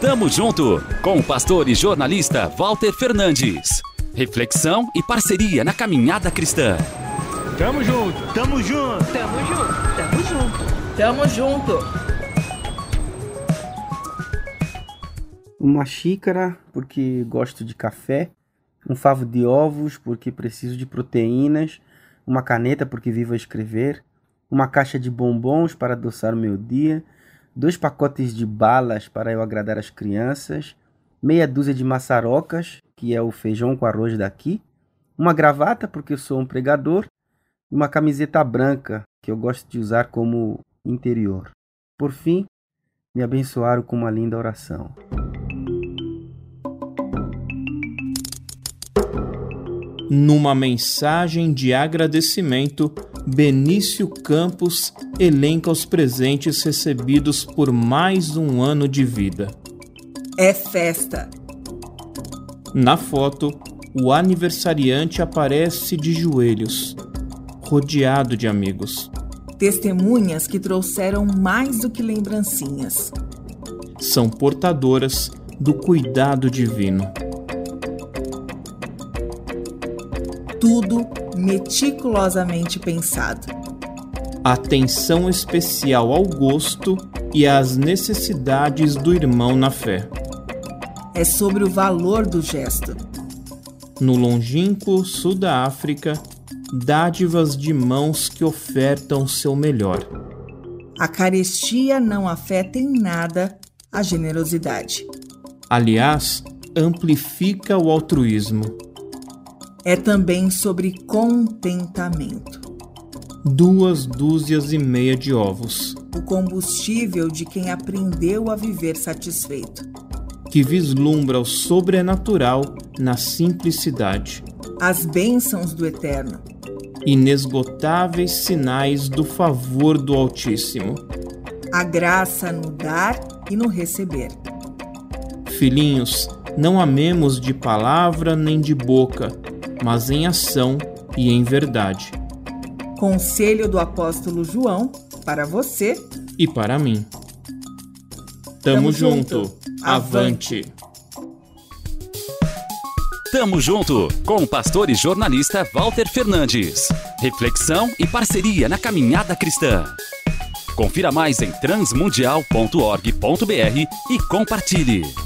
Tamo junto com o pastor e jornalista Walter Fernandes. Reflexão e parceria na caminhada cristã. Tamo junto, tamo junto, tamo junto, tamo junto, tamo junto. Uma xícara, porque gosto de café. Um favo de ovos, porque preciso de proteínas. Uma caneta, porque vivo a escrever. Uma caixa de bombons para adoçar o meu dia dois pacotes de balas para eu agradar as crianças, meia dúzia de maçarocas, que é o feijão com arroz daqui, uma gravata, porque eu sou um pregador, e uma camiseta branca, que eu gosto de usar como interior. Por fim, me abençoaram com uma linda oração. Numa mensagem de agradecimento, Benício Campos elenca os presentes recebidos por mais um ano de vida. É festa. Na foto, o aniversariante aparece de joelhos, rodeado de amigos. Testemunhas que trouxeram mais do que lembrancinhas. São portadoras do cuidado divino. Tudo meticulosamente pensado. Atenção especial ao gosto e às necessidades do irmão na fé. É sobre o valor do gesto. No longínquo sul da África, dádivas de mãos que ofertam seu melhor. A carestia não afeta em nada a generosidade. Aliás, amplifica o altruísmo é também sobre contentamento. Duas dúzias e meia de ovos. O combustível de quem aprendeu a viver satisfeito. Que vislumbra o sobrenatural na simplicidade. As bênçãos do Eterno. Inesgotáveis sinais do favor do Altíssimo. A graça no dar e no receber. Filhinhos, não amemos de palavra nem de boca, mas em ação e em verdade. Conselho do apóstolo João para você e para mim. Tamo, Tamo junto. junto. Avante. Tamo junto com o pastor e jornalista Walter Fernandes. Reflexão e parceria na caminhada cristã. Confira mais em transmundial.org.br e compartilhe.